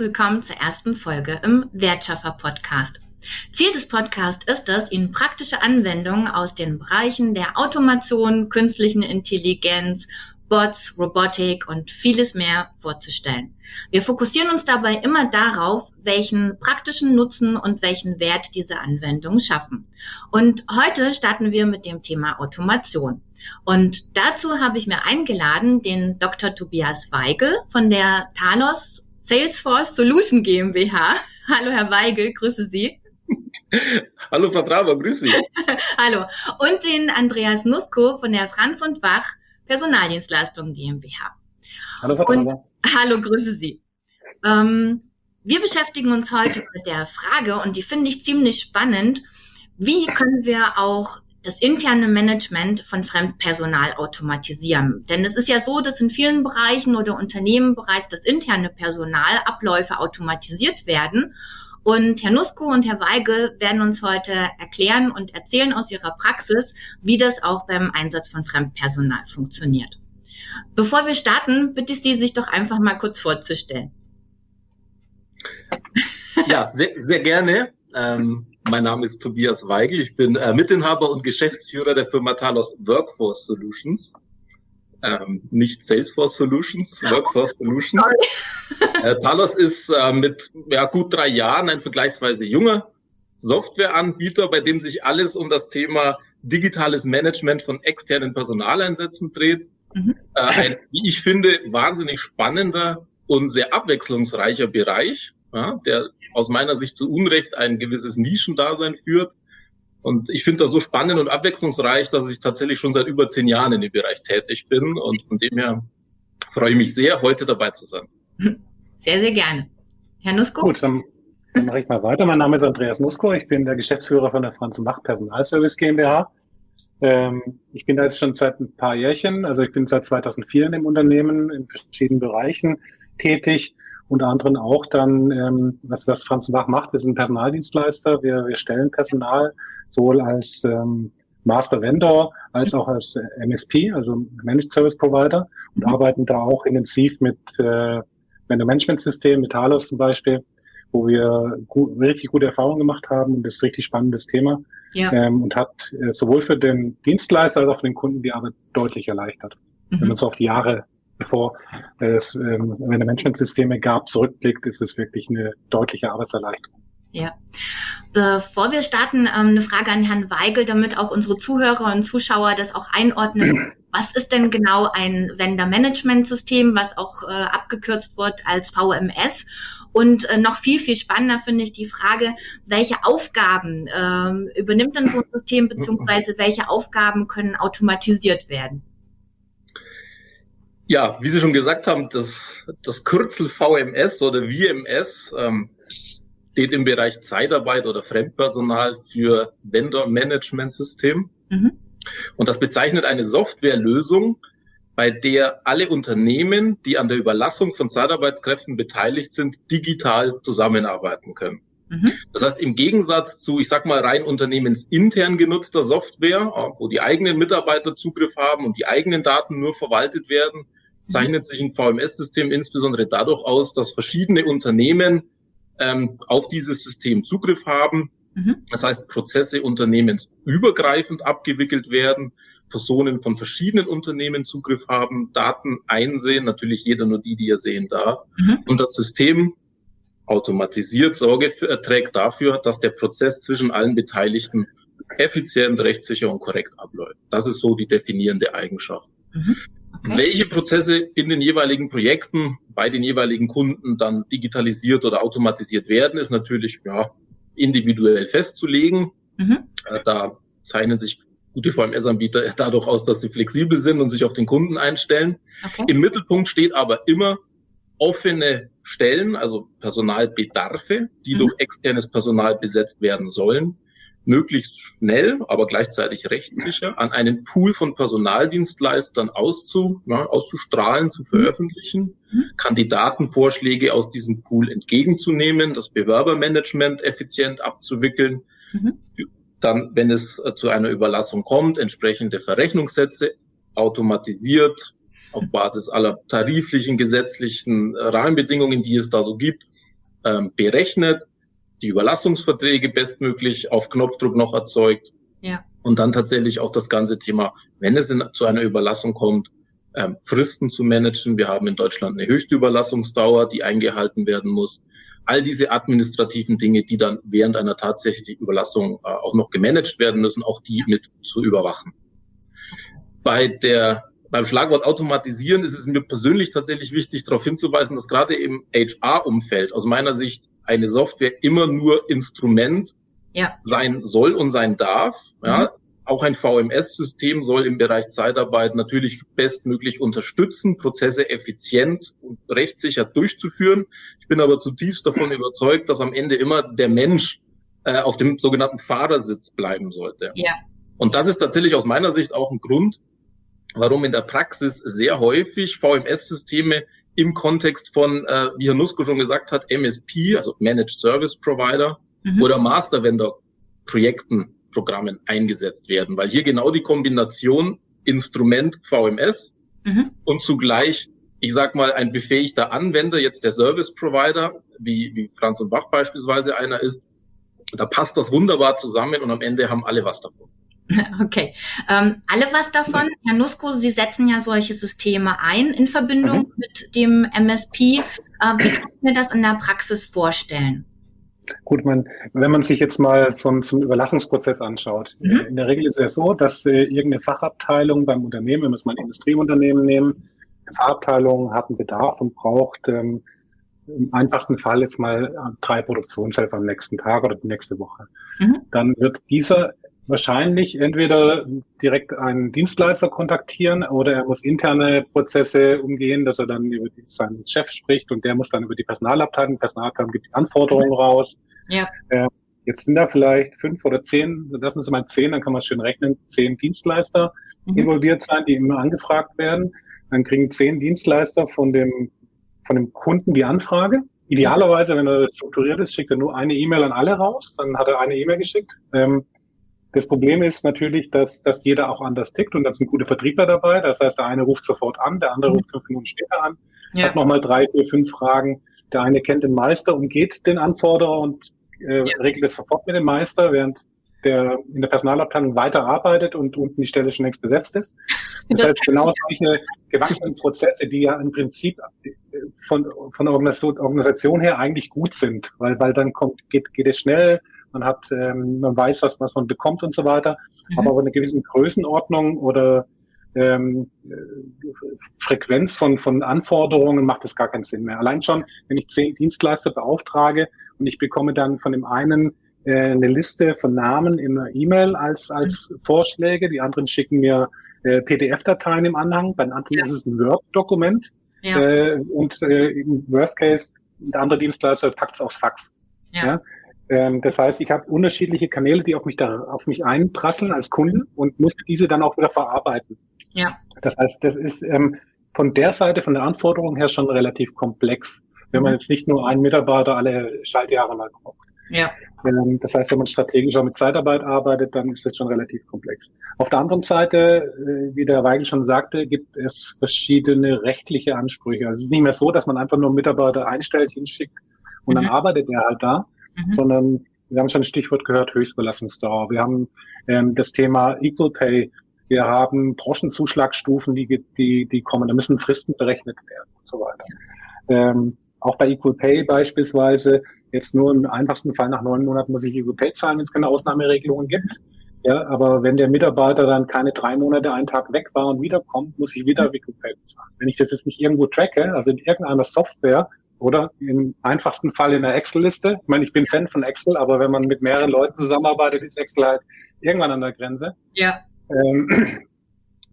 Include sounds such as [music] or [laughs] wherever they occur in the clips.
willkommen zur ersten Folge im Wertschaffer Podcast. Ziel des Podcasts ist es, Ihnen praktische Anwendungen aus den Bereichen der Automation, künstlichen Intelligenz, Bots, Robotik und vieles mehr vorzustellen. Wir fokussieren uns dabei immer darauf, welchen praktischen Nutzen und welchen Wert diese Anwendungen schaffen. Und heute starten wir mit dem Thema Automation. Und dazu habe ich mir eingeladen den Dr. Tobias Weigel von der Talos Salesforce Solution GmbH. [laughs] Hallo, Herr Weigel, grüße Sie. Hallo, Frau Traber, grüße Sie. [laughs] Hallo. Und den Andreas Nusko von der Franz und Wach Personaldienstleistungen GmbH. Hallo, Frau. Und, hallo, grüße Sie. Ähm, wir beschäftigen uns heute mit der Frage, und die finde ich ziemlich spannend, wie können wir auch das interne Management von Fremdpersonal automatisieren. Denn es ist ja so, dass in vielen Bereichen oder Unternehmen bereits das interne Personal Abläufe automatisiert werden. Und Herr Nusko und Herr Weigel werden uns heute erklären und erzählen aus ihrer Praxis, wie das auch beim Einsatz von Fremdpersonal funktioniert. Bevor wir starten, bitte ich Sie, sich doch einfach mal kurz vorzustellen. Ja, sehr, sehr gerne. Ähm, mein Name ist Tobias Weigel. Ich bin äh, Mitinhaber und Geschäftsführer der Firma Talos Workforce Solutions. Ähm, nicht Salesforce Solutions, [laughs] Workforce Solutions. [laughs] Äh, Talos ist äh, mit ja, gut drei Jahren ein vergleichsweise junger Softwareanbieter, bei dem sich alles um das Thema digitales Management von externen Personaleinsätzen dreht. Mhm. Äh, ein, wie ich finde, wahnsinnig spannender und sehr abwechslungsreicher Bereich ja, der aus meiner Sicht zu Unrecht ein gewisses Nischendasein führt. Und ich finde das so spannend und abwechslungsreich, dass ich tatsächlich schon seit über zehn Jahren in dem Bereich tätig bin. Und von dem her freue ich mich sehr, heute dabei zu sein. Sehr, sehr gerne. Herr Nusko? Gut, dann, dann mache ich mal weiter. Mein Name ist Andreas Nusko. Ich bin der Geschäftsführer von der Franz Mach Personalservice GmbH. Ähm, ich bin da jetzt schon seit ein paar Jährchen, also ich bin seit 2004 in dem Unternehmen in verschiedenen Bereichen tätig unter anderem auch dann, ähm, was, was Franz Bach macht, wir sind Personaldienstleister, wir, wir stellen Personal sowohl als ähm, Master Vendor als auch als äh, MSP, also Managed Service Provider und mhm. arbeiten da auch intensiv mit äh, Vendor Management System, mit Talos zum Beispiel, wo wir gut, richtig gute Erfahrungen gemacht haben und das ist ein richtig spannendes Thema ja. ähm, und hat äh, sowohl für den Dienstleister als auch für den Kunden die Arbeit deutlich erleichtert. Mhm. Wenn man so auf die Jahre bevor es ähm, Managementsysteme gab, zurückblickt, ist es wirklich eine deutliche Arbeitserleichterung. Ja. Bevor wir starten, ähm, eine Frage an Herrn Weigel, damit auch unsere Zuhörer und Zuschauer das auch einordnen. [clears throat] Was ist denn genau ein Vendor-Management-System, was auch äh, abgekürzt wird als VMS? Und äh, noch viel, viel spannender finde ich die Frage, welche Aufgaben ähm, übernimmt denn so ein System, beziehungsweise welche Aufgaben können automatisiert werden? Ja, wie Sie schon gesagt haben, das, das Kürzel VMS oder VMS ähm, steht im Bereich Zeitarbeit oder Fremdpersonal für Vendor Management System. Mhm. Und das bezeichnet eine Softwarelösung, bei der alle Unternehmen, die an der Überlassung von Zeitarbeitskräften beteiligt sind, digital zusammenarbeiten können. Mhm. Das heißt, im Gegensatz zu, ich sag mal, rein unternehmensintern genutzter Software, wo die eigenen Mitarbeiter Zugriff haben und die eigenen Daten nur verwaltet werden, zeichnet sich ein VMS-System insbesondere dadurch aus, dass verschiedene Unternehmen ähm, auf dieses System Zugriff haben. Mhm. Das heißt, Prozesse unternehmensübergreifend abgewickelt werden, Personen von verschiedenen Unternehmen Zugriff haben, Daten einsehen, natürlich jeder nur die, die er sehen darf. Mhm. Und das System automatisiert Sorge für, äh, trägt dafür, dass der Prozess zwischen allen Beteiligten effizient, rechtssicher und korrekt abläuft. Das ist so die definierende Eigenschaft. Mhm. Okay. Welche Prozesse in den jeweiligen Projekten bei den jeweiligen Kunden dann digitalisiert oder automatisiert werden, ist natürlich ja, individuell festzulegen. Mhm. Äh, da zeichnen sich gute VMS-Anbieter [laughs] dadurch aus, dass sie flexibel sind und sich auf den Kunden einstellen. Okay. Im Mittelpunkt steht aber immer offene Stellen, also Personalbedarfe, die mhm. durch externes Personal besetzt werden sollen. Möglichst schnell, aber gleichzeitig rechtssicher an einen Pool von Personaldienstleistern auszu, ja, auszustrahlen, zu veröffentlichen, mhm. Kandidatenvorschläge aus diesem Pool entgegenzunehmen, das Bewerbermanagement effizient abzuwickeln, mhm. dann, wenn es äh, zu einer Überlassung kommt, entsprechende Verrechnungssätze automatisiert auf Basis aller tariflichen, gesetzlichen Rahmenbedingungen, die es da so gibt, ähm, berechnet die Überlassungsverträge bestmöglich auf Knopfdruck noch erzeugt. Ja. Und dann tatsächlich auch das ganze Thema, wenn es in, zu einer Überlassung kommt, ähm, Fristen zu managen. Wir haben in Deutschland eine höchste Überlassungsdauer, die eingehalten werden muss. All diese administrativen Dinge, die dann während einer tatsächlichen Überlassung äh, auch noch gemanagt werden müssen, auch die mit zu überwachen. Bei der beim Schlagwort automatisieren ist es mir persönlich tatsächlich wichtig, darauf hinzuweisen, dass gerade im HR-Umfeld aus meiner Sicht eine Software immer nur Instrument ja. sein soll und sein darf. Ja. Mhm. Auch ein VMS-System soll im Bereich Zeitarbeit natürlich bestmöglich unterstützen, Prozesse effizient und rechtssicher durchzuführen. Ich bin aber zutiefst davon überzeugt, dass am Ende immer der Mensch äh, auf dem sogenannten Fahrersitz bleiben sollte. Ja. Und das ist tatsächlich aus meiner Sicht auch ein Grund, warum in der Praxis sehr häufig VMS-Systeme im Kontext von, äh, wie Herr Nusko schon gesagt hat, MSP, also Managed Service Provider mhm. oder Master Vendor Projekten, Programmen eingesetzt werden, weil hier genau die Kombination Instrument VMS mhm. und zugleich, ich sag mal, ein befähigter Anwender, jetzt der Service Provider, wie, wie Franz und Bach beispielsweise einer ist, da passt das wunderbar zusammen und am Ende haben alle was davon. [laughs] Okay. Ähm, alle was davon? Herr Nusko, Sie setzen ja solche Systeme ein in Verbindung mhm. mit dem MSP. Äh, wie kann ich mir das in der Praxis vorstellen? Gut, man, wenn man sich jetzt mal so einen Überlassungsprozess anschaut, mhm. in der Regel ist es so, dass äh, irgendeine Fachabteilung beim Unternehmen, wenn wir es mal ein Industrieunternehmen nehmen, eine Fachabteilung hat einen Bedarf und braucht ähm, im einfachsten Fall jetzt mal äh, drei Produktionshelfer am nächsten Tag oder die nächste Woche. Mhm. Dann wird dieser wahrscheinlich entweder direkt einen Dienstleister kontaktieren oder er muss interne Prozesse umgehen, dass er dann über seinen Chef spricht und der muss dann über die Personalabteilung, Personalabteilung gibt die Anforderungen raus. Ja. Äh, jetzt sind da vielleicht fünf oder zehn, lassen Sie mal zehn, dann kann man schön rechnen, zehn Dienstleister mhm. involviert sein, die immer angefragt werden. Dann kriegen zehn Dienstleister von dem, von dem Kunden die Anfrage. Idealerweise, wenn er strukturiert ist, schickt er nur eine E-Mail an alle raus, dann hat er eine E-Mail geschickt. Ähm, das Problem ist natürlich, dass, dass jeder auch anders tickt und da sind gute Vertriebler dabei. Das heißt, der eine ruft sofort an, der andere ruft fünf Minuten später an, ja. hat nochmal drei, vier, fünf Fragen. Der eine kennt den Meister, umgeht den Anforderer und äh, ja. regelt es sofort mit dem Meister, während der in der Personalabteilung weiter arbeitet und unten die Stelle schon längst besetzt ist. Das, das heißt, genau solche gewachsenen Prozesse, die ja im Prinzip von, von der Organisation her eigentlich gut sind, weil, weil dann kommt, geht, geht es schnell, man hat, ähm, man weiß, was, was man bekommt und so weiter. Mhm. Aber bei einer gewissen Größenordnung oder ähm, äh, Frequenz von, von Anforderungen macht es gar keinen Sinn mehr. Allein schon, wenn ich zehn Dienstleister beauftrage und ich bekomme dann von dem einen äh, eine Liste von Namen in einer E-Mail als, als mhm. Vorschläge, die anderen schicken mir äh, PDF-Dateien im Anhang, bei den anderen ja. ist es ein Word-Dokument ja. äh, und äh, im Worst Case, der andere Dienstleister packt es aufs Fax. Ja. ja? Ähm, das heißt, ich habe unterschiedliche Kanäle, die auf mich da auf mich einprasseln als Kunde und muss diese dann auch wieder verarbeiten. Ja. Das heißt, das ist ähm, von der Seite, von der Anforderung her schon relativ komplex, wenn man mhm. jetzt nicht nur einen Mitarbeiter alle Schaltjahre mal braucht. Ja. Ähm, das heißt, wenn man strategisch auch mit Zeitarbeit arbeitet, dann ist das schon relativ komplex. Auf der anderen Seite, äh, wie der Weigel schon sagte, gibt es verschiedene rechtliche Ansprüche. Also es ist nicht mehr so, dass man einfach nur Mitarbeiter einstellt, hinschickt und mhm. dann arbeitet er halt da, mhm. sondern wir haben schon ein Stichwort gehört, Höchstbelastungsdauer. Wir haben ähm, das Thema Equal Pay. Wir haben Branchenzuschlagstufen, die, die, die kommen. Da müssen Fristen berechnet werden und so weiter. Ähm, auch bei Equal Pay beispielsweise, jetzt nur im einfachsten Fall nach neun Monaten muss ich Equal Pay zahlen, wenn es keine Ausnahmeregelungen gibt. Ja, aber wenn der Mitarbeiter dann keine drei Monate, einen Tag weg war und wiederkommt, muss ich wieder Equal Pay bezahlen. Wenn ich das jetzt nicht irgendwo tracke, also in irgendeiner Software, oder im einfachsten Fall in der Excel-Liste. Ich meine, ich bin Fan von Excel, aber wenn man mit mehreren Leuten zusammenarbeitet, ist Excel halt irgendwann an der Grenze. Ja. Ähm, [clears throat]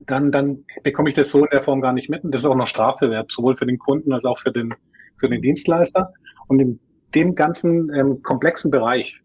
dann, dann bekomme ich das so in der Form gar nicht mit. Und das ist auch noch Strafbewerb, sowohl für den Kunden als auch für den, für den Dienstleister. Und in dem ganzen ähm, komplexen Bereich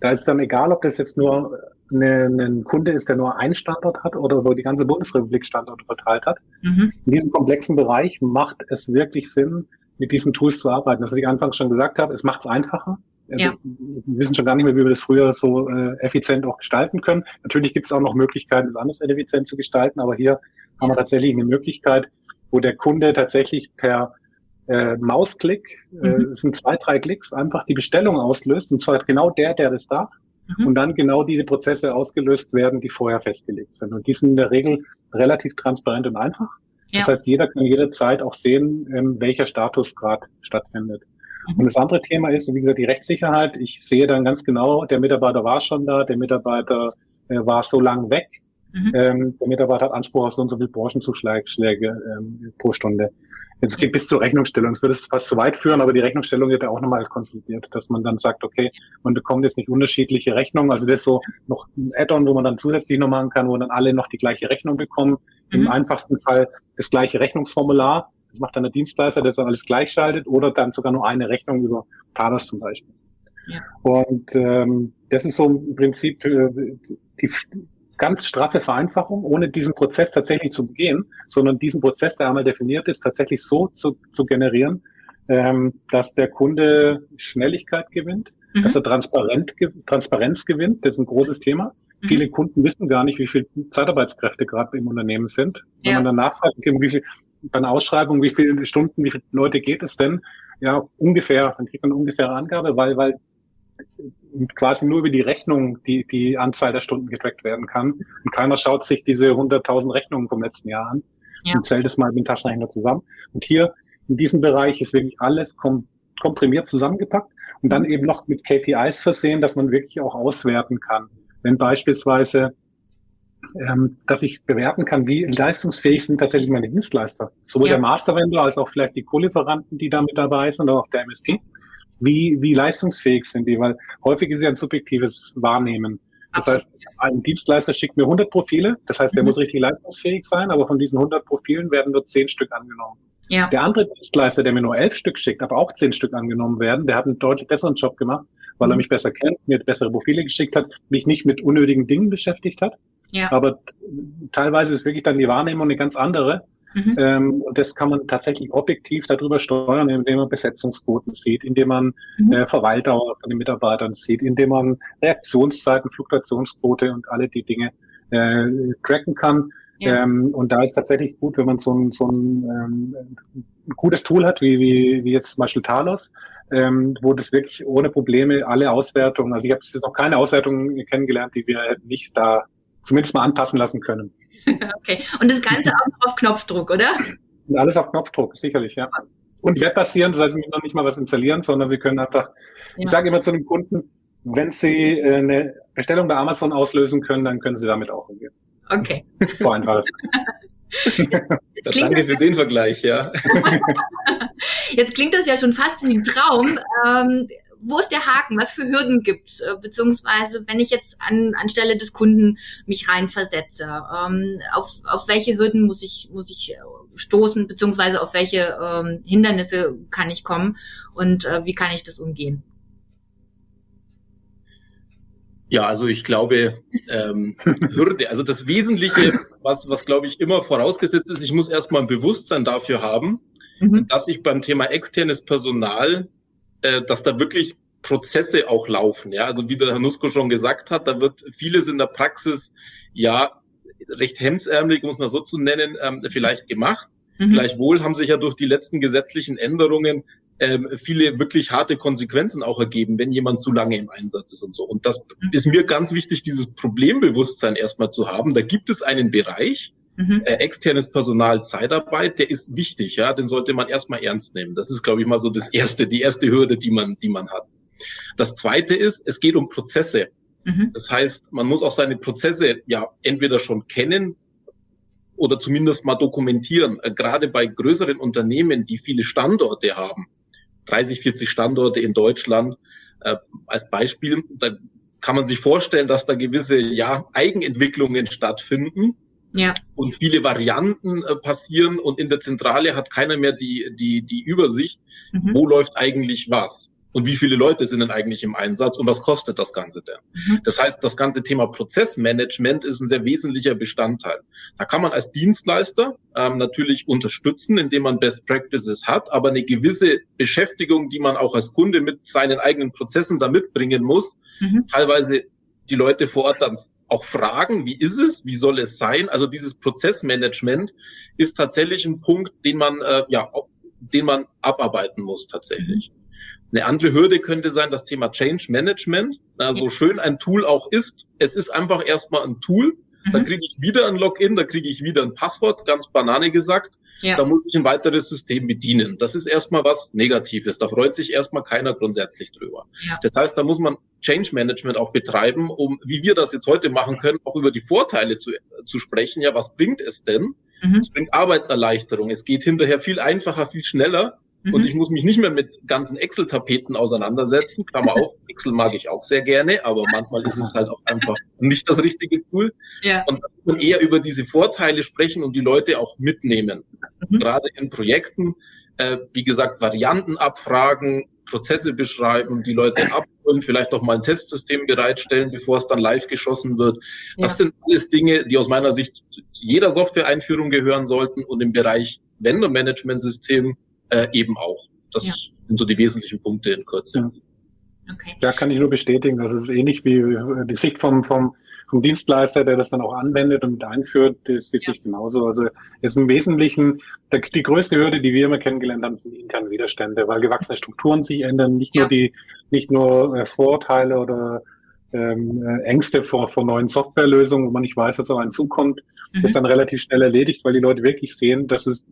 Da ist dann egal, ob das jetzt nur eine, ein Kunde ist, der nur einen Standort hat oder wo die ganze Bundesrepublik Standorte verteilt hat. Mhm. In diesem komplexen Bereich macht es wirklich Sinn, mit diesen Tools zu arbeiten. Das, was ich anfangs schon gesagt habe, es macht es einfacher. Also, ja. Wir wissen schon gar nicht mehr, wie wir das früher so äh, effizient auch gestalten können. Natürlich gibt es auch noch Möglichkeiten, es anders effizient zu gestalten, aber hier haben wir tatsächlich eine Möglichkeit, wo der Kunde tatsächlich per äh, Mausklick, äh, mhm. es sind zwei, drei Klicks, einfach die Bestellung auslöst, und zwar genau der, der das darf, mhm. und dann genau diese Prozesse ausgelöst werden, die vorher festgelegt sind. Und die sind in der Regel relativ transparent und einfach. Ja. Das heißt, jeder kann jederzeit auch sehen, ähm, welcher Status gerade stattfindet. Mhm. Und das andere Thema ist, wie gesagt, die Rechtssicherheit. Ich sehe dann ganz genau, der Mitarbeiter war schon da, der Mitarbeiter äh, war so lang weg. Mhm. Ähm, der Mitarbeiter hat Anspruch auf so und so viele Branchenzuschläge ähm, pro Stunde. Es geht bis zur Rechnungsstellung. Es würde es fast zu weit führen, aber die Rechnungsstellung wird ja auch nochmal konsolidiert, dass man dann sagt, okay, man bekommt jetzt nicht unterschiedliche Rechnungen. Also das ist so noch ein Add-on, wo man dann zusätzlich noch machen kann, wo dann alle noch die gleiche Rechnung bekommen. Mhm. Im einfachsten Fall das gleiche Rechnungsformular. Das macht dann der Dienstleister, der dann alles gleichschaltet oder dann sogar nur eine Rechnung über Talos zum Beispiel. Ja. Und ähm, das ist so im Prinzip äh, die, ganz straffe Vereinfachung, ohne diesen Prozess tatsächlich zu begehen, sondern diesen Prozess, der einmal definiert ist, tatsächlich so zu, zu generieren, ähm, dass der Kunde Schnelligkeit gewinnt, mhm. dass er Transparent, Transparenz gewinnt. Das ist ein großes Thema. Mhm. Viele Kunden wissen gar nicht, wie viele Zeitarbeitskräfte gerade im Unternehmen sind. Wenn ja. man dann nachfragt, wie viel, bei einer Ausschreibung, wie viele Stunden, wie viele Leute geht es denn? Ja, ungefähr, dann kriegt man eine ungefähre Angabe, weil, weil quasi nur über die Rechnung die, die Anzahl der Stunden getrackt werden kann. Und keiner schaut sich diese 100.000 Rechnungen vom letzten Jahr an ja. und zählt es mal mit dem Taschenrechner zusammen. Und hier in diesem Bereich ist wirklich alles kom komprimiert zusammengepackt und dann eben noch mit KPIs versehen, dass man wirklich auch auswerten kann. Wenn beispielsweise ähm, dass ich bewerten kann, wie leistungsfähig sind tatsächlich meine Dienstleister. Sowohl ja. der Mastervendor als auch vielleicht die Co-Lieferanten, die da mit dabei sind, oder auch der MSP wie, wie leistungsfähig sind die, weil häufig ist ja ein subjektives Wahrnehmen. Das heißt, ein Dienstleister schickt mir 100 Profile, das heißt, der mhm. muss richtig leistungsfähig sein, aber von diesen 100 Profilen werden nur 10 Stück angenommen. Ja. Der andere Dienstleister, der mir nur 11 Stück schickt, aber auch 10 Stück angenommen werden, der hat einen deutlich besseren Job gemacht, weil mhm. er mich besser kennt, mir bessere Profile geschickt hat, mich nicht mit unnötigen Dingen beschäftigt hat. Ja. Aber teilweise ist wirklich dann die Wahrnehmung eine ganz andere. Mhm. Ähm, und das kann man tatsächlich objektiv darüber steuern, indem man Besetzungsquoten sieht, indem man mhm. äh, Verweildauer von den Mitarbeitern sieht, indem man Reaktionszeiten, Fluktuationsquote und alle die Dinge äh, tracken kann. Ja. Ähm, und da ist tatsächlich gut, wenn man so ein, so ein, ähm, ein gutes Tool hat, wie, wie, wie jetzt zum Beispiel Talos, ähm, wo das wirklich ohne Probleme alle Auswertungen, also ich habe jetzt noch keine Auswertungen kennengelernt, die wir nicht da zumindest mal anpassen lassen können. [laughs] okay. Und das Ganze auch auf Knopfdruck, oder? Und alles auf Knopfdruck, sicherlich, ja. Und webbasieren, das heißt, Sie müssen noch nicht mal was installieren, sondern Sie können einfach, ja. ich sage immer zu den Kunden, wenn Sie äh, eine Bestellung bei Amazon auslösen können, dann können Sie damit auch umgehen. Okay. So einfach ist [laughs] Danke für den Vergleich, ja. [laughs] Jetzt klingt das ja schon fast wie ein Traum. Ähm, wo ist der Haken? Was für Hürden gibt's? Äh, beziehungsweise, wenn ich jetzt an, anstelle des Kunden mich reinversetze, ähm, auf, auf welche Hürden muss ich, muss ich äh, stoßen, beziehungsweise auf welche ähm, Hindernisse kann ich kommen und äh, wie kann ich das umgehen? Ja, also ich glaube, ähm, [laughs] Hürde, also das Wesentliche, was, was glaube ich immer vorausgesetzt ist, ich muss erstmal ein Bewusstsein dafür haben, mhm. dass ich beim Thema externes Personal äh, dass da wirklich Prozesse auch laufen. Ja, also wie der Herr Nusko schon gesagt hat, da wird vieles in der Praxis ja recht hemsärmelig, muss man so zu nennen, ähm, vielleicht gemacht. Mhm. Gleichwohl haben sich ja durch die letzten gesetzlichen Änderungen ähm, viele wirklich harte Konsequenzen auch ergeben, wenn jemand zu lange im Einsatz ist und so. Und das mhm. ist mir ganz wichtig, dieses Problembewusstsein erstmal zu haben. Da gibt es einen Bereich, Mhm. Äh, externes Personal, Zeitarbeit, der ist wichtig, ja, den sollte man erstmal ernst nehmen. Das ist, glaube ich, mal so das erste, die erste Hürde, die man, die man hat. Das zweite ist, es geht um Prozesse. Mhm. Das heißt, man muss auch seine Prozesse ja entweder schon kennen oder zumindest mal dokumentieren. Äh, gerade bei größeren Unternehmen, die viele Standorte haben, 30, 40 Standorte in Deutschland äh, als Beispiel, da kann man sich vorstellen, dass da gewisse ja, Eigenentwicklungen stattfinden ja. und viele Varianten äh, passieren und in der Zentrale hat keiner mehr die, die, die Übersicht, mhm. wo läuft eigentlich was. und wie viele Leute sind denn eigentlich im Einsatz und was kostet das Ganze denn? Mhm. Das heißt, das ganze Thema Prozessmanagement ist ein sehr wesentlicher Bestandteil. Da kann man als Dienstleister ähm, natürlich unterstützen, indem man Best Practices hat, aber eine gewisse Beschäftigung, die man auch als Kunde mit seinen eigenen Prozessen da mitbringen muss, mhm. teilweise die Leute vor Ort dann auch fragen, wie ist es, wie soll es sein? Also dieses Prozessmanagement ist tatsächlich ein Punkt, den man äh, ja, den man abarbeiten muss tatsächlich. Eine andere Hürde könnte sein das Thema Change Management. Na, so schön ein Tool auch ist, es ist einfach erstmal ein Tool. Mhm. Da kriege ich wieder ein Login, da kriege ich wieder ein Passwort, ganz banane gesagt. Ja. Da muss ich ein weiteres System bedienen. Das ist erstmal was Negatives. Da freut sich erstmal keiner grundsätzlich drüber. Ja. Das heißt, da muss man Change Management auch betreiben, um, wie wir das jetzt heute machen können, auch über die Vorteile zu, zu sprechen. Ja, was bringt es denn? Mhm. Es bringt Arbeitserleichterung. Es geht hinterher viel einfacher, viel schneller. Mhm. Und ich muss mich nicht mehr mit ganzen Excel-Tapeten auseinandersetzen. Klammer auf, [laughs] Excel mag ich auch sehr gerne, aber manchmal ist es halt auch einfach nicht das richtige Tool. Ja. Und dann eher über diese Vorteile sprechen und die Leute auch mitnehmen. Mhm. Gerade in Projekten, äh, wie gesagt, Varianten abfragen, Prozesse beschreiben, die Leute abholen, vielleicht auch mal ein Testsystem bereitstellen, bevor es dann live geschossen wird. Das ja. sind alles Dinge, die aus meiner Sicht zu jeder Software-Einführung gehören sollten und im Bereich Vendor-Management-System äh, eben auch. Das ja. sind so die wesentlichen Punkte in Kürze. Ja. Okay. Da kann ich nur bestätigen, das ist ähnlich wie die Sicht vom, vom, vom Dienstleister, der das dann auch anwendet und mit einführt, ist die ja. Sicht genauso. Also ist im Wesentlichen die größte Hürde, die wir immer kennengelernt haben, sind die internen Widerstände, weil gewachsene Strukturen sich ändern, nicht ja. nur die, nicht nur äh, Vorteile oder ähm, äh, Ängste vor, vor neuen Softwarelösungen, wo man nicht weiß, was auf einen zukommt, mhm. ist dann relativ schnell erledigt, weil die Leute wirklich sehen, dass es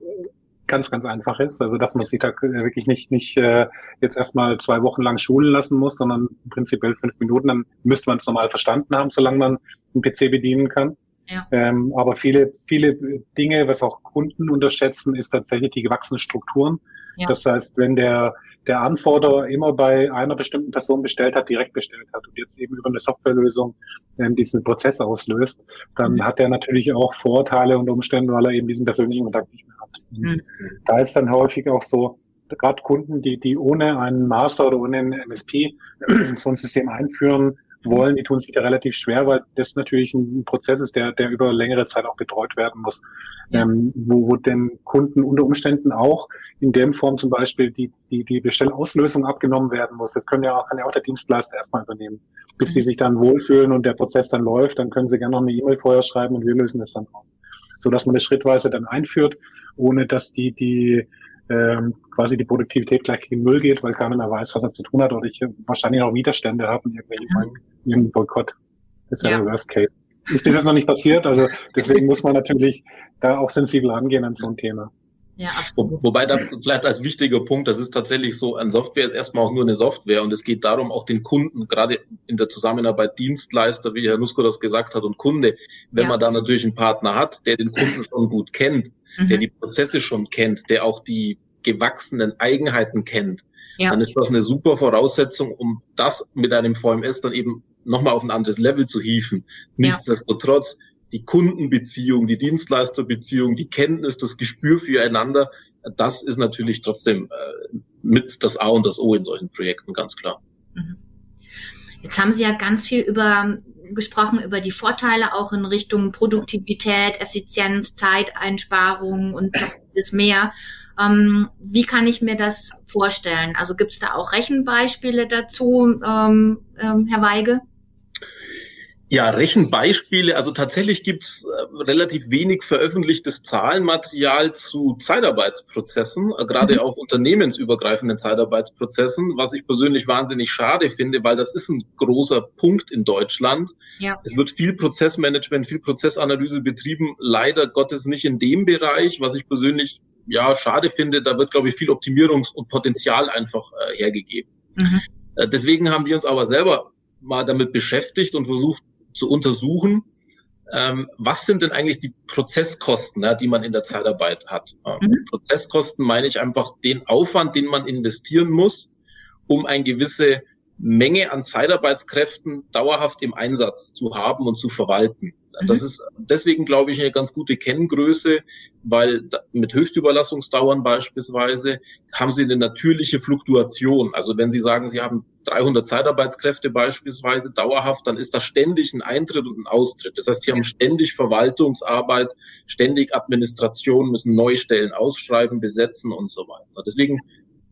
ganz, ganz einfach ist. Also dass man sich da wirklich nicht, nicht äh, jetzt erstmal zwei Wochen lang schulen lassen muss, sondern prinzipiell fünf Minuten, dann müsste man es normal verstanden haben, solange man einen PC bedienen kann. Ja. Ähm, aber viele, viele Dinge, was auch Kunden unterschätzen, ist tatsächlich die gewachsenen Strukturen. Ja. Das heißt, wenn der, der Anforderer immer bei einer bestimmten Person bestellt hat, direkt bestellt hat und jetzt eben über eine Softwarelösung ähm, diesen Prozess auslöst, dann mhm. hat er natürlich auch Vorteile und Umstände, weil er eben diesen persönlichen Kontakt nicht mehr hat. Mhm. Da ist dann häufig auch so, gerade Kunden, die, die ohne einen Master oder ohne einen MSP [clears throat] so ein System einführen, wollen, die tun sich da relativ schwer, weil das natürlich ein Prozess ist, der, der über längere Zeit auch betreut werden muss, ja. ähm, wo, wo den Kunden unter Umständen auch in dem Form zum Beispiel die, die, die Bestellauslösung abgenommen werden muss. Das können ja auch, kann ja auch der Dienstleister erstmal übernehmen. Bis mhm. die sich dann wohlfühlen und der Prozess dann läuft, dann können sie gerne noch eine E-Mail vorher schreiben und wir lösen es dann aus. So dass man das schrittweise dann einführt, ohne dass die, die ähm, quasi die Produktivität gleich gegen Null geht, weil keiner mehr weiß, was er zu tun hat oder ich wahrscheinlich auch Widerstände habe und irgendwelche mhm irgendeinen Boykott. Das ist ja, der Worst Case. Ist bis jetzt noch nicht passiert, also deswegen muss man natürlich da auch sensibel angehen an so ein Thema. Ja, absolut. Wo, wobei da vielleicht als wichtiger Punkt, das ist tatsächlich so, ein Software ist erstmal auch nur eine Software und es geht darum, auch den Kunden, gerade in der Zusammenarbeit Dienstleister, wie Herr Nusko das gesagt hat, und Kunde, wenn ja. man da natürlich einen Partner hat, der den Kunden schon gut kennt, mhm. der die Prozesse schon kennt, der auch die gewachsenen Eigenheiten kennt, ja. dann ist das eine super Voraussetzung, um das mit einem VMS dann eben nochmal auf ein anderes Level zu hieven. Nichtsdestotrotz, die Kundenbeziehung, die Dienstleisterbeziehung, die Kenntnis, das Gespür füreinander, das ist natürlich trotzdem äh, mit das A und das O in solchen Projekten, ganz klar. Mhm. Jetzt haben Sie ja ganz viel über gesprochen über die Vorteile auch in Richtung Produktivität, Effizienz, Zeiteinsparung und vieles mehr. Ähm, wie kann ich mir das vorstellen? Also gibt es da auch Rechenbeispiele dazu, ähm, ähm, Herr Weige? Ja, Rechenbeispiele. Also tatsächlich gibt es äh, relativ wenig veröffentlichtes Zahlenmaterial zu Zeitarbeitsprozessen, äh, gerade mhm. auch unternehmensübergreifenden Zeitarbeitsprozessen, was ich persönlich wahnsinnig schade finde, weil das ist ein großer Punkt in Deutschland. Ja. Es wird viel Prozessmanagement, viel Prozessanalyse betrieben, leider Gottes nicht in dem Bereich, was ich persönlich ja schade finde. Da wird, glaube ich, viel Optimierungs- und Potenzial einfach äh, hergegeben. Mhm. Äh, deswegen haben wir uns aber selber mal damit beschäftigt und versucht, zu untersuchen, ähm, was sind denn eigentlich die Prozesskosten, ja, die man in der Zeitarbeit hat. Ähm, mhm. Prozesskosten meine ich einfach den Aufwand, den man investieren muss, um eine gewisse Menge an Zeitarbeitskräften dauerhaft im Einsatz zu haben und zu verwalten. Das mhm. ist deswegen, glaube ich, eine ganz gute Kenngröße, weil mit Höchstüberlassungsdauern beispielsweise haben Sie eine natürliche Fluktuation. Also wenn Sie sagen, Sie haben 300 Zeitarbeitskräfte beispielsweise dauerhaft, dann ist da ständig ein Eintritt und ein Austritt. Das heißt, Sie haben ständig Verwaltungsarbeit, ständig Administration, müssen neue Stellen ausschreiben, besetzen und so weiter. Deswegen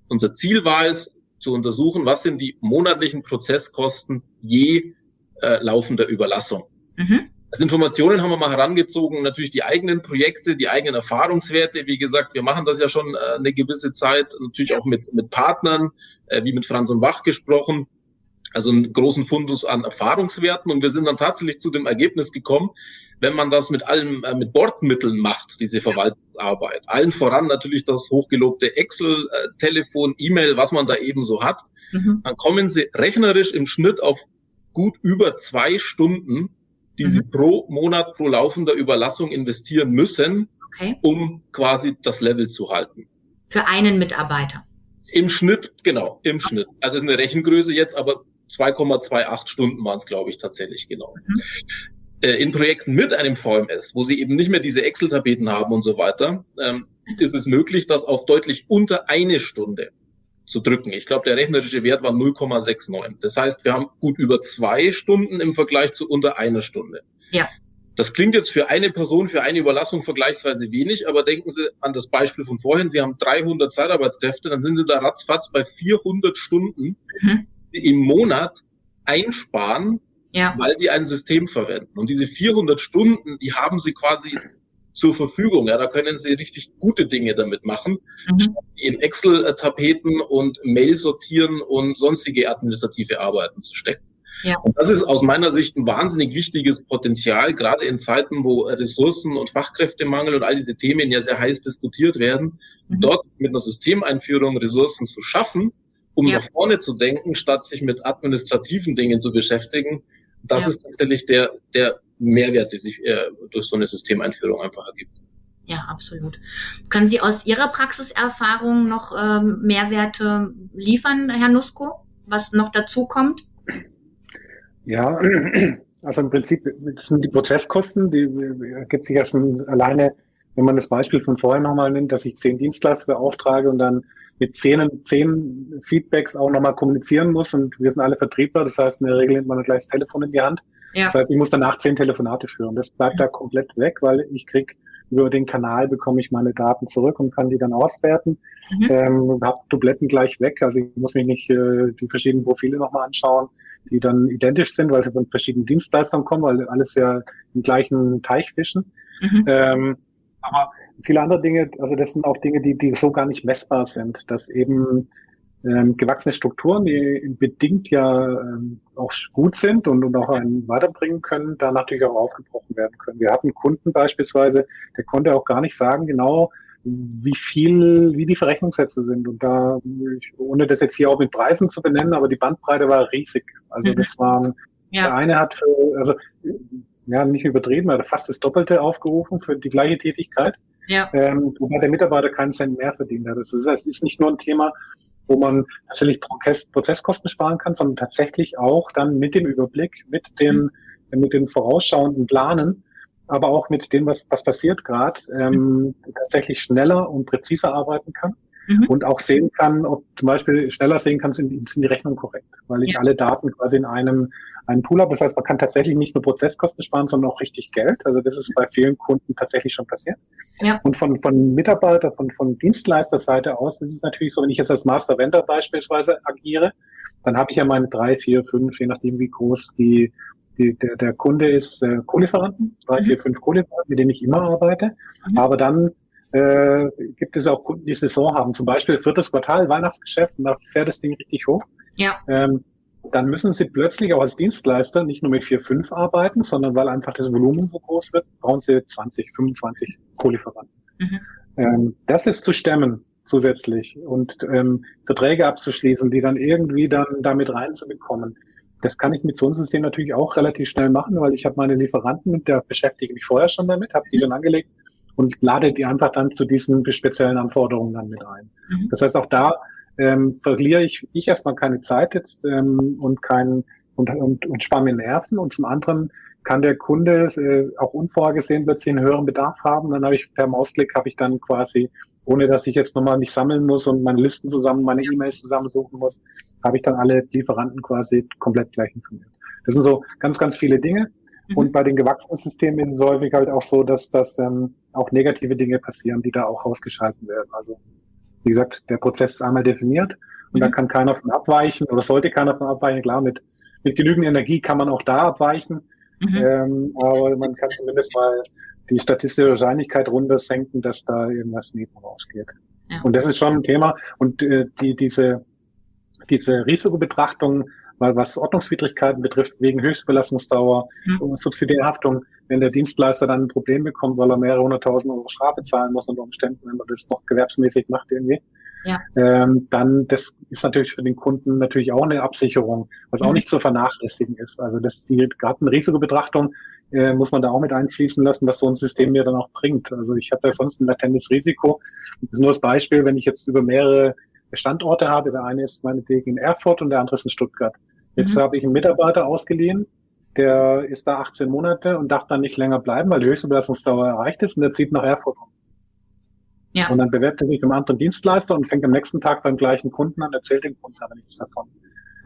unser Ziel war es, zu untersuchen, was sind die monatlichen Prozesskosten je äh, laufender Überlassung. Mhm. Als Informationen haben wir mal herangezogen, natürlich die eigenen Projekte, die eigenen Erfahrungswerte. Wie gesagt, wir machen das ja schon äh, eine gewisse Zeit, natürlich auch mit, mit Partnern, äh, wie mit Franz und Wach gesprochen. Also einen großen Fundus an Erfahrungswerten. Und wir sind dann tatsächlich zu dem Ergebnis gekommen, wenn man das mit allem, äh, mit Bordmitteln macht, diese Verwaltungsarbeit. Allen voran natürlich das hochgelobte Excel, äh, Telefon, E-Mail, was man da eben so hat. Mhm. Dann kommen sie rechnerisch im Schnitt auf gut über zwei Stunden, die mhm. sie pro Monat, pro laufender Überlassung investieren müssen, okay. um quasi das Level zu halten. Für einen Mitarbeiter. Im Schnitt, genau, im okay. Schnitt. Also ist eine Rechengröße jetzt, aber 2,28 Stunden waren es, glaube ich, tatsächlich genau. Mhm. Äh, in Projekten mit einem VMS, wo sie eben nicht mehr diese Excel-Tapeten haben und so weiter, ähm, ist es möglich, das auf deutlich unter eine Stunde zu drücken. Ich glaube, der rechnerische Wert war 0,69. Das heißt, wir haben gut über zwei Stunden im Vergleich zu unter einer Stunde. Ja. Das klingt jetzt für eine Person, für eine Überlassung vergleichsweise wenig, aber denken Sie an das Beispiel von vorhin. Sie haben 300 Zeitarbeitskräfte, dann sind Sie da ratzfatz bei 400 Stunden mhm. im Monat einsparen, ja. weil Sie ein System verwenden. Und diese 400 Stunden, die haben Sie quasi zur Verfügung. Ja, da können Sie richtig gute Dinge damit machen, mhm. in Excel-Tapeten und Mail sortieren und sonstige administrative Arbeiten zu stecken. Ja. Und das ist aus meiner Sicht ein wahnsinnig wichtiges Potenzial, gerade in Zeiten, wo Ressourcen und Fachkräftemangel und all diese Themen ja sehr heiß diskutiert werden, mhm. dort mit einer Systemeinführung Ressourcen zu schaffen, um ja. nach vorne zu denken, statt sich mit administrativen Dingen zu beschäftigen. Das ja. ist tatsächlich der, der Mehrwert, der sich äh, durch so eine Systemeinführung einfach ergibt. Ja, absolut. Können Sie aus Ihrer Praxiserfahrung noch ähm, Mehrwerte liefern, Herr Nusko, was noch dazu kommt? Ja, [clears throat] also im Prinzip sind die Prozesskosten, die ergibt sich ja schon alleine, wenn man das Beispiel von vorher nochmal nimmt, dass ich zehn Dienstleister beauftrage und dann mit zehn, zehn Feedbacks auch nochmal kommunizieren muss und wir sind alle Vertriebler, das heißt in der Regel nimmt man gleich das Telefon in die Hand. Ja. Das heißt, ich muss danach zehn Telefonate führen. Das bleibt da komplett weg, weil ich krieg über den Kanal bekomme ich meine Daten zurück und kann die dann auswerten. Mhm. Ähm, habe Dubletten gleich weg, also ich muss mich nicht äh, die verschiedenen Profile nochmal anschauen, die dann identisch sind, weil sie von verschiedenen Dienstleistern kommen, weil alles ja im gleichen Teich fischen. Mhm. Ähm, aber viele andere Dinge, also das sind auch Dinge, die, die so gar nicht messbar sind, dass eben ähm, gewachsene Strukturen, die bedingt ja ähm, auch gut sind und, und auch einen weiterbringen können, da natürlich auch aufgebrochen werden können. Wir hatten Kunden beispielsweise, der konnte auch gar nicht sagen genau, wie viel, wie die Verrechnungssätze sind. Und da, ohne das jetzt hier auch mit Preisen zu benennen, aber die Bandbreite war riesig. Also mhm. das waren, ja. der eine hat für, also ja, nicht übertrieben, er hat fast das Doppelte aufgerufen für die gleiche Tätigkeit. Ja. Ähm, wobei der Mitarbeiter keinen Cent mehr verdient hat. Das ist, das ist nicht nur ein Thema, wo man tatsächlich Prozesskosten sparen kann, sondern tatsächlich auch dann mit dem Überblick, mit dem, mhm. mit dem vorausschauenden Planen, aber auch mit dem, was, was passiert gerade, ähm, mhm. tatsächlich schneller und präziser arbeiten kann mhm. und auch sehen kann, ob zum Beispiel schneller sehen kann, sind, sind die Rechnungen korrekt, weil ich ja. alle Daten quasi in einem, einem Pool habe. Das heißt, man kann tatsächlich nicht nur Prozesskosten sparen, sondern auch richtig Geld. Also das ist bei vielen Kunden tatsächlich schon passiert. Ja. Und von, von Mitarbeiter, von, von Dienstleisterseite aus ist es natürlich so, wenn ich jetzt als Master Vendor beispielsweise agiere, dann habe ich ja meine drei, vier, fünf, je nachdem wie groß die, die, der, der Kunde ist, äh, Co-Lieferanten, drei, mhm. vier, fünf Co-Lieferanten, mit denen ich immer arbeite. Mhm. Aber dann äh, gibt es auch Kunden, die Saison haben. Zum Beispiel viertes Quartal, Weihnachtsgeschäft, und da fährt das Ding richtig hoch. Ja. Ähm, dann müssen sie plötzlich auch als Dienstleister nicht nur mit vier, fünf arbeiten, sondern weil einfach das Volumen so groß wird, brauchen sie 20, 25 Co-Lieferanten. Mhm. Ähm, das ist zu stemmen zusätzlich und ähm, Verträge abzuschließen, die dann irgendwie dann damit reinzubekommen. Das kann ich mit so einem System natürlich auch relativ schnell machen, weil ich habe meine Lieferanten, der beschäftige mich vorher schon damit, habe die schon angelegt und lade die einfach dann zu diesen speziellen Anforderungen dann mit ein. Mhm. Das heißt, auch da ähm, verliere ich, ich erstmal keine Zeit jetzt ähm, und keinen und, und, und spare mir Nerven und zum anderen kann der Kunde äh, auch unvorgesehen plötzlich einen höheren Bedarf haben. Dann habe ich per Mausklick habe ich dann quasi, ohne dass ich jetzt nochmal mich sammeln muss und meine Listen zusammen, meine E-Mails zusammensuchen muss, habe ich dann alle Lieferanten quasi komplett gleich informiert. Das sind so ganz, ganz viele Dinge. Mhm. Und bei den gewachsenen Systemen ist es häufig halt auch so, dass das ähm, auch negative Dinge passieren, die da auch ausgeschalten werden. Also wie gesagt, der Prozess ist einmal definiert und mhm. da kann keiner von abweichen oder sollte keiner von abweichen. Klar, mit, mit genügend Energie kann man auch da abweichen, mhm. ähm, aber man kann zumindest mal die statistische Wahrscheinlichkeit runtersenken, dass da irgendwas neben rausgeht. Ja. Und das ist schon ein Thema. Und äh, die, diese, diese Risikobetrachtung weil was Ordnungswidrigkeiten betrifft, wegen Höchstbelastungsdauer mhm. und Subsidiärhaftung, wenn der Dienstleister dann ein Problem bekommt, weil er mehrere hunderttausend Euro Strafe zahlen muss unter Umständen, wenn man das noch gewerbsmäßig macht irgendwie, ja. ähm, dann das ist natürlich für den Kunden natürlich auch eine Absicherung, was mhm. auch nicht zu vernachlässigen ist. Also das die gerade eine Risikobetrachtung äh, muss man da auch mit einfließen lassen, was so ein System mir dann auch bringt. Also ich habe ja sonst ein latentes Risiko. Das ist nur das Beispiel, wenn ich jetzt über mehrere Standorte habe. Der eine ist meinetwegen in Erfurt und der andere ist in Stuttgart. Jetzt mhm. habe ich einen Mitarbeiter ausgeliehen, der ist da 18 Monate und darf dann nicht länger bleiben, weil die höchste Belastungsdauer erreicht ist und der zieht nach Erfurt um. Ja. Und dann bewerbt er sich beim anderen Dienstleister und fängt am nächsten Tag beim gleichen Kunden an, erzählt dem Kunden aber nichts davon.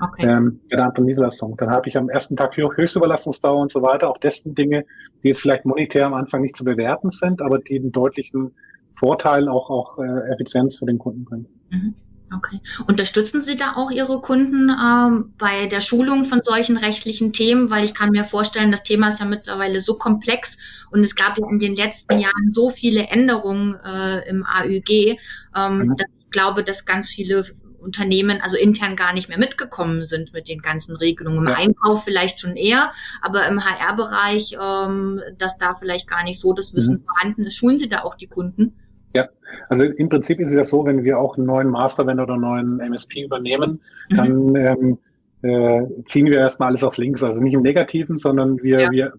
Okay. Ähm, bei der anderen Niederlassung. Dann habe ich am ersten Tag höchste Überlastungsdauer und so weiter. Auch dessen Dinge, die jetzt vielleicht monetär am Anfang nicht zu bewerten sind, aber die einen deutlichen Vorteil auch, auch äh, Effizienz für den Kunden bringen. Mhm. Okay. Unterstützen Sie da auch Ihre Kunden ähm, bei der Schulung von solchen rechtlichen Themen? Weil ich kann mir vorstellen, das Thema ist ja mittlerweile so komplex und es gab ja in den letzten Jahren so viele Änderungen äh, im AÜG, ähm, mhm. dass ich glaube, dass ganz viele Unternehmen also intern gar nicht mehr mitgekommen sind mit den ganzen Regelungen. Im ja. Einkauf vielleicht schon eher, aber im HR-Bereich, ähm, dass da vielleicht gar nicht so das Wissen mhm. vorhanden ist. Schulen Sie da auch die Kunden? Ja, also im Prinzip ist es ja so, wenn wir auch einen neuen Mastervendor oder einen neuen MSP übernehmen, mhm. dann ähm, äh, ziehen wir erstmal alles auf links. Also nicht im Negativen, sondern wir, ja. wir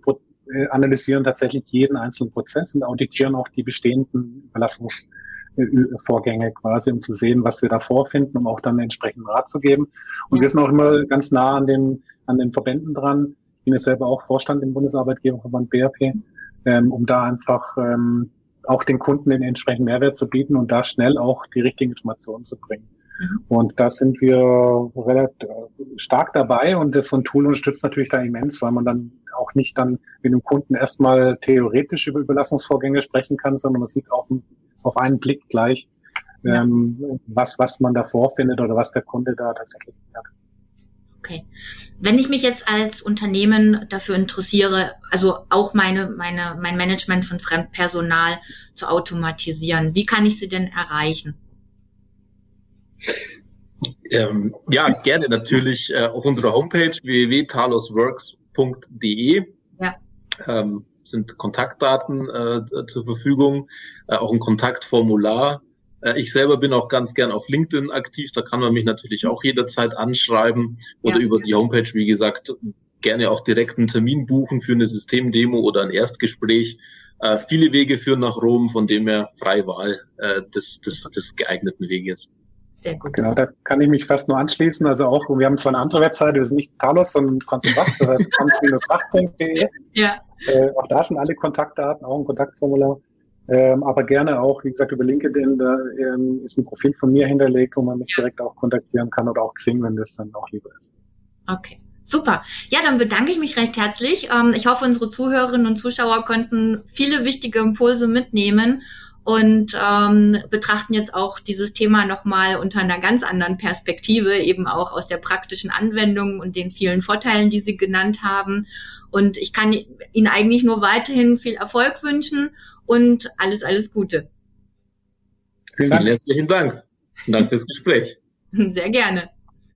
äh, analysieren tatsächlich jeden einzelnen Prozess und auditieren auch die bestehenden Überlassungsvorgänge quasi, um zu sehen, was wir da vorfinden, um auch dann entsprechend Rat zu geben. Und ja. wir sind auch immer ganz nah an den, an den Verbänden dran. Ich bin jetzt selber auch Vorstand im Bundesarbeitgeberverband BRP, ähm, um da einfach ähm, auch den Kunden den entsprechenden Mehrwert zu bieten und da schnell auch die richtigen Informationen zu bringen. Mhm. Und da sind wir relativ stark dabei und das so ein Tool unterstützt natürlich da immens, weil man dann auch nicht dann mit dem Kunden erstmal theoretisch über Überlassungsvorgänge sprechen kann, sondern man sieht auf, auf einen Blick gleich, ja. ähm, was, was man da vorfindet oder was der Kunde da tatsächlich hat. Okay. Wenn ich mich jetzt als Unternehmen dafür interessiere, also auch meine, meine, mein Management von Fremdpersonal zu automatisieren, wie kann ich sie denn erreichen? Ähm, ja, gerne natürlich äh, auf unserer Homepage www.talosworks.de. Ja. Ähm, sind Kontaktdaten äh, zur Verfügung, äh, auch ein Kontaktformular ich selber bin auch ganz gern auf LinkedIn aktiv. Da kann man mich natürlich auch jederzeit anschreiben oder ja. über die Homepage, wie gesagt, gerne auch direkt einen Termin buchen für eine Systemdemo oder ein Erstgespräch. Äh, viele Wege führen nach Rom, von dem her freie Wahl äh, des, des, des geeigneten Weges. Sehr gut. Genau, da kann ich mich fast nur anschließen. Also auch, wir haben zwar eine andere Webseite, das ist nicht Talos, sondern Franz Bach, das heißt [laughs] franz-bach.de. Ja. Äh, auch da sind alle Kontaktdaten, auch ein Kontaktformular. Ähm, aber gerne auch, wie gesagt, über LinkedIn, da ähm, ist ein Profil von mir hinterlegt, wo man mich direkt auch kontaktieren kann oder auch Xing, wenn das dann auch lieber ist. Okay. Super. Ja, dann bedanke ich mich recht herzlich. Ähm, ich hoffe, unsere Zuhörerinnen und Zuschauer konnten viele wichtige Impulse mitnehmen und ähm, betrachten jetzt auch dieses Thema nochmal unter einer ganz anderen Perspektive, eben auch aus der praktischen Anwendung und den vielen Vorteilen, die Sie genannt haben. Und ich kann Ihnen eigentlich nur weiterhin viel Erfolg wünschen und alles, alles Gute. Vielen Herzlichen Dank. Danke fürs Gespräch. [laughs] Sehr gerne.